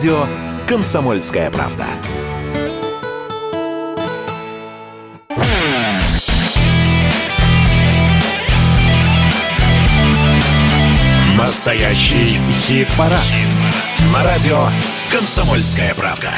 радио «Комсомольская правда». Настоящий хит-парад. Хит На радио «Комсомольская правда».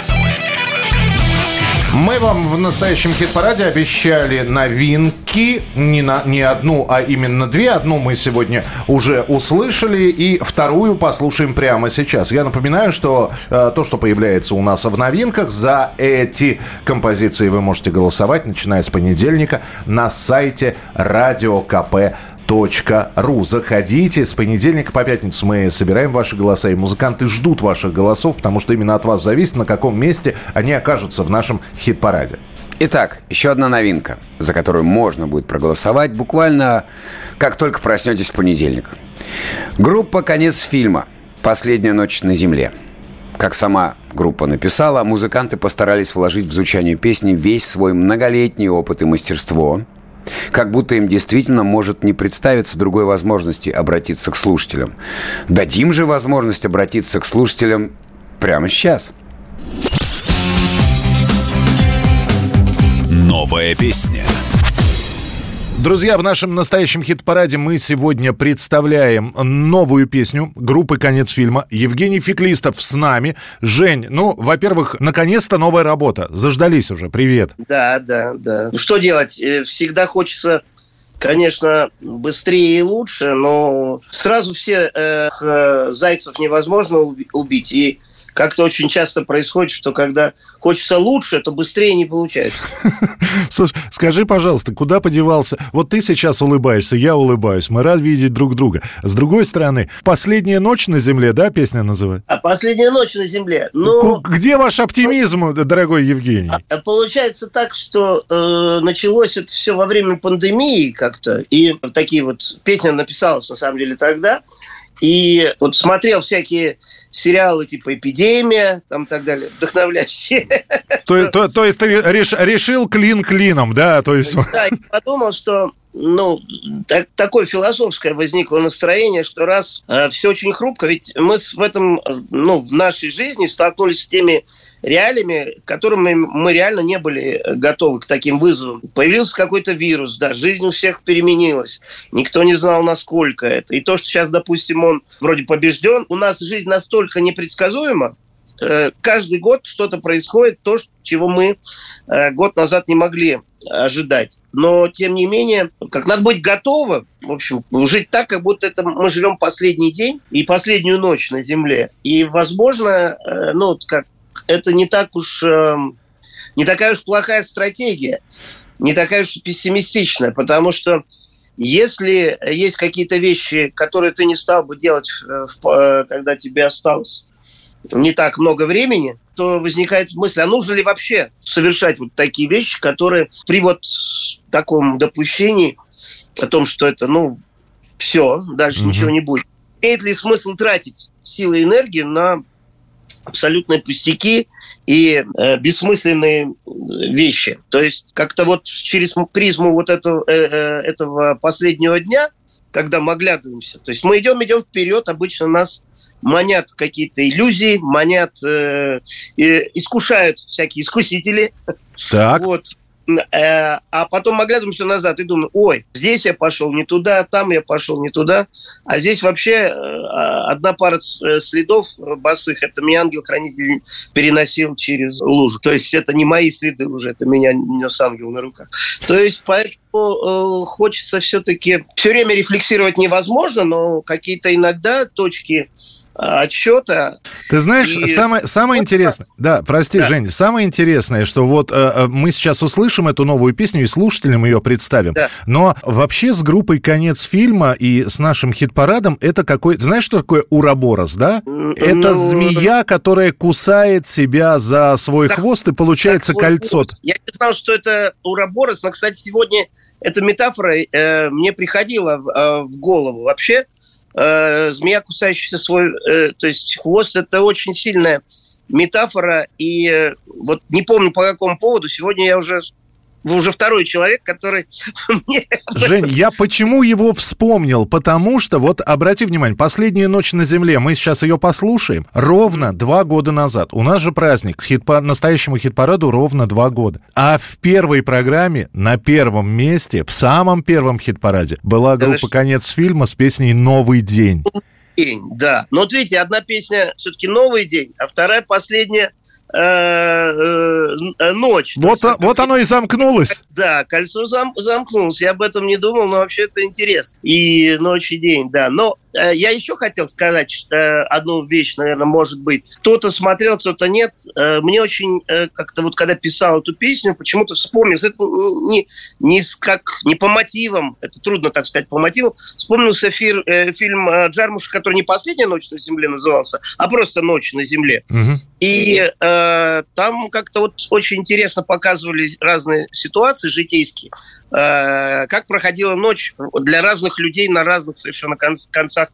Мы вам в настоящем хит-параде обещали новинки. Не, на, не одну, а именно две. Одну мы сегодня уже услышали, и вторую послушаем прямо сейчас. Я напоминаю, что э, то, что появляется у нас в новинках, за эти композиции вы можете голосовать, начиная с понедельника, на сайте Радио Ру. Заходите. С понедельника по пятницу мы собираем ваши голоса, и музыканты ждут ваших голосов, потому что именно от вас зависит, на каком месте они окажутся в нашем хит-параде. Итак, еще одна новинка, за которую можно будет проголосовать буквально как только проснетесь в понедельник. Группа «Конец фильма. Последняя ночь на земле». Как сама группа написала, музыканты постарались вложить в звучание песни весь свой многолетний опыт и мастерство – как будто им действительно может не представиться другой возможности обратиться к слушателям. Дадим же возможность обратиться к слушателям прямо сейчас. Новая песня. Друзья, в нашем настоящем хит-параде мы сегодня представляем новую песню группы «Конец фильма». Евгений Феклистов с нами. Жень, ну, во-первых, наконец-то новая работа. Заждались уже. Привет. Да, да, да. Ну, что делать? Э, всегда хочется конечно, быстрее и лучше, но сразу все э, зайцев невозможно убить. И как-то очень часто происходит, что когда хочется лучше, то быстрее не получается. Слушай, скажи, пожалуйста, куда подевался? Вот ты сейчас улыбаешься, я улыбаюсь, мы рады видеть друг друга. С другой стороны, «Последняя ночь на земле», да, песня называется? А «Последняя ночь на земле». Ну, Где ваш оптимизм, дорогой Евгений? А, получается так, что э, началось это все во время пандемии как-то, и такие вот песни написалась на самом деле тогда, и вот смотрел всякие сериалы типа «Эпидемия», там так далее, вдохновляющие. То, то, то есть ты реш, решил клин клином, да? То есть... Да, я подумал, что ну, так, такое философское возникло настроение, что раз э, все очень хрупко, ведь мы в этом, ну, в нашей жизни столкнулись с теми реалиями, к которым мы реально не были готовы к таким вызовам. Появился какой-то вирус, да, жизнь у всех переменилась. Никто не знал, насколько это. И то, что сейчас, допустим, он вроде побежден, у нас жизнь настолько непредсказуема, э, каждый год что-то происходит, то, чего мы э, год назад не могли ожидать. Но, тем не менее, как надо быть готовым, в общем, жить так, как будто это мы живем последний день и последнюю ночь на Земле. И, возможно, э, ну, как это не так уж эм, не такая уж плохая стратегия, не такая уж пессимистичная, потому что если есть какие-то вещи, которые ты не стал бы делать, э, когда тебе осталось не так много времени, то возникает мысль, а нужно ли вообще совершать вот такие вещи, которые при вот таком допущении о том, что это, ну, все, дальше mm-hmm. ничего не будет. Имеет ли смысл тратить силы и энергии на абсолютные пустяки и э, бессмысленные вещи. То есть как-то вот через призму вот этого, э, э, этого последнего дня, когда мы оглядываемся, то есть мы идем, идем вперед, обычно нас манят какие-то иллюзии, манят, э, э, искушают всякие искусители. Так. Вот. Э, а потом оглядываемся назад и думаем, ой, здесь я пошел не туда, там я пошел не туда, а здесь вообще э, одна пара э, следов босых, это меня ангел-хранитель переносил через лужу. То есть это не мои следы уже, это меня нес ангел на руках. То есть поэтому хочется все-таки все время рефлексировать невозможно, но какие-то иногда точки отчета. Ты знаешь, и... самое, самое интересное, да, прости, да. Жень, самое интересное, что вот э, э, мы сейчас услышим эту новую песню и слушателям ее представим, да. но вообще с группой «Конец фильма» и с нашим хит-парадом это какой... Знаешь, что такое ураборос, да? Ну... Это змея, которая кусает себя за свой так, хвост и получается так, кольцо. Вот, я не знал, что это ураборос, но, кстати, сегодня эта метафора э, мне приходила в, э, в голову. Вообще, э, змея, кусающаяся свой, э, то есть хвост, это очень сильная метафора. И э, вот не помню по какому поводу, сегодня я уже вы уже второй человек, который мне... Жень, я почему его вспомнил? Потому что, вот обрати внимание, «Последняя ночь на земле», мы сейчас ее послушаем, ровно два года назад. У нас же праздник, хит по настоящему хит-параду ровно два года. А в первой программе, на первом месте, в самом первом хит-параде, была группа «Конец фильма» с песней «Новый день». День, да. Но вот видите, одна песня все-таки «Новый день», а вторая последняя ночь. Вот, есть, вот оно и замкнулось. Да, кольцо зам, замкнулось. Я об этом не думал, но вообще это интересно. И ночь и день, да. Но Э, я еще хотел сказать что одну вещь, наверное, может быть. Кто-то смотрел, кто-то нет. Э, мне очень э, как-то вот когда писал эту песню, почему-то вспомнил, это не, не, как, не по мотивам, это трудно так сказать по мотивам, вспомнился фир, фильм Джармуша, который не «Последняя ночь на земле» назывался, а просто «Ночь на земле». Угу. И э, там как-то вот очень интересно показывали разные ситуации житейские. Э, как проходила ночь для разных людей на разных совершенно концах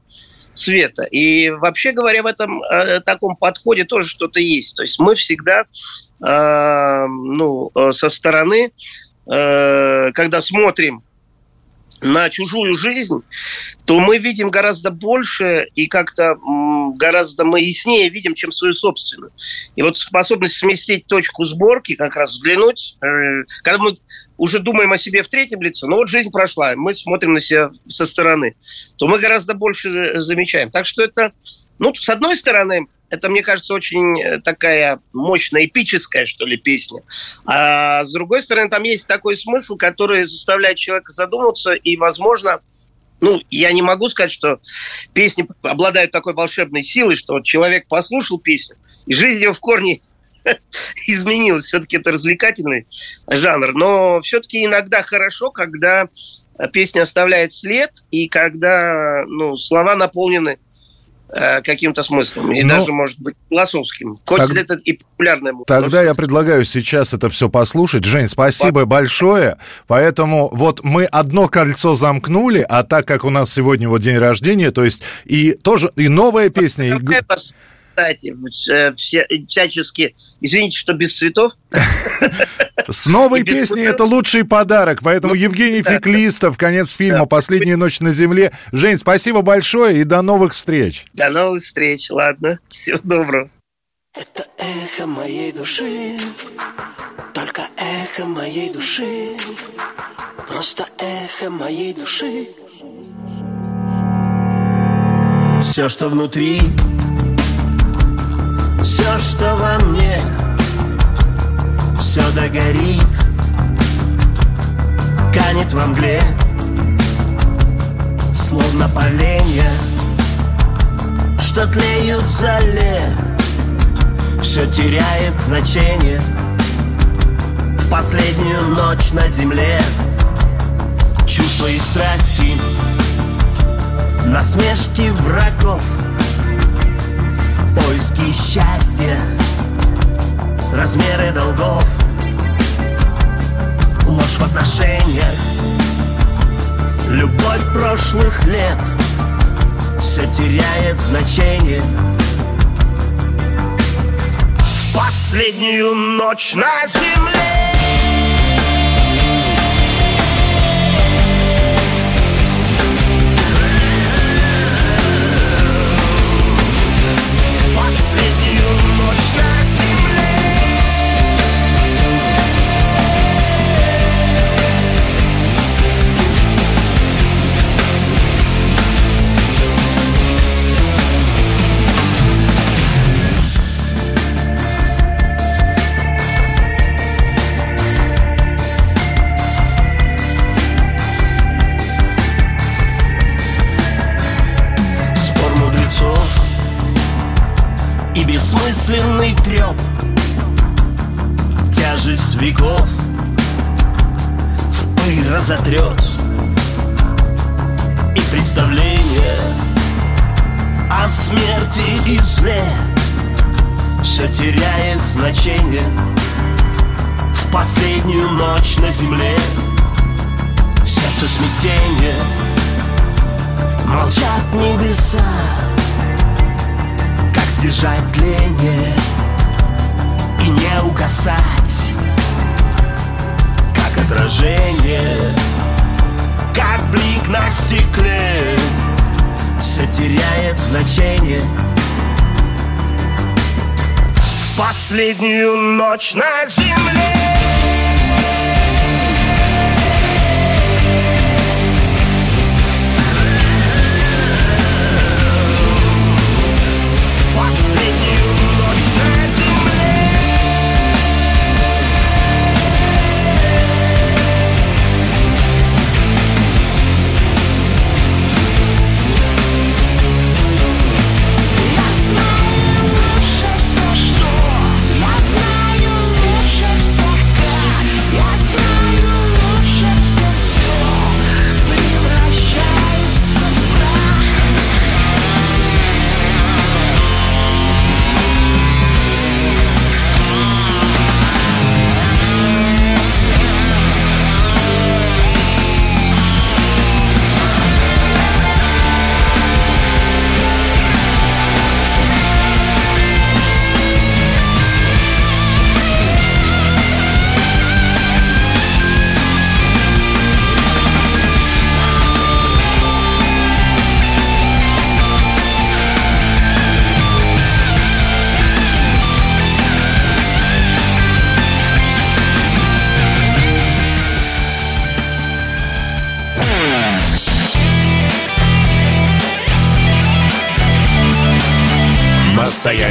света. И вообще говоря, в этом э, таком подходе тоже что-то есть. То есть мы всегда э, ну, со стороны, когда смотрим на чужую жизнь, то мы видим гораздо больше и как-то гораздо мы яснее видим, чем свою собственную. И вот способность сместить точку сборки, как раз взглянуть, э, когда мы уже думаем о себе в третьем лице, ну вот жизнь прошла, мы смотрим на себя со стороны, то мы гораздо больше замечаем. Так что это, ну, с одной стороны, это, мне кажется, очень э, такая мощная, эпическая, что ли, песня. А с другой стороны, там есть такой смысл, который заставляет человека задуматься, и, возможно, ну, я не могу сказать, что песни обладают такой волшебной силой, что вот человек послушал песню, и жизнь его в корне изменилась. Все-таки это развлекательный жанр. Но все-таки иногда хорошо, когда песня оставляет след, и когда ну, слова наполнены Э, каким-то смыслом, и ну, даже, может быть, философским. Хоть так, это и популярное. Тогда я предлагаю сейчас это все послушать. Жень, спасибо Пап. большое. Поэтому вот мы одно кольцо замкнули, а так как у нас сегодня вот день рождения, то есть и тоже и новая песня, и кстати, э, все, всячески, извините, что без цветов. С новой песней это лучший подарок. Поэтому ну, Евгений Феклистов, конец фильма «Последняя ночь на земле». Жень, спасибо большое и до новых встреч. До новых встреч. Ладно, всего доброго. Это эхо моей души, только эхо моей души, просто эхо моей души. Все, что внутри, все, что во мне, все догорит, канет во мгле, словно поленья, что тлеют в зале, все теряет значение в последнюю ночь на земле. Чувства и страсти, насмешки врагов — поиски счастья, размеры долгов, ложь в отношениях, любовь прошлых лет, все теряет значение. В последнюю ночь на земле разотрет И представление о смерти и зле Все теряет значение В последнюю ночь на земле. В сердце смятение Молчат небеса. Сдержать тление значение. В последнюю ночь на земле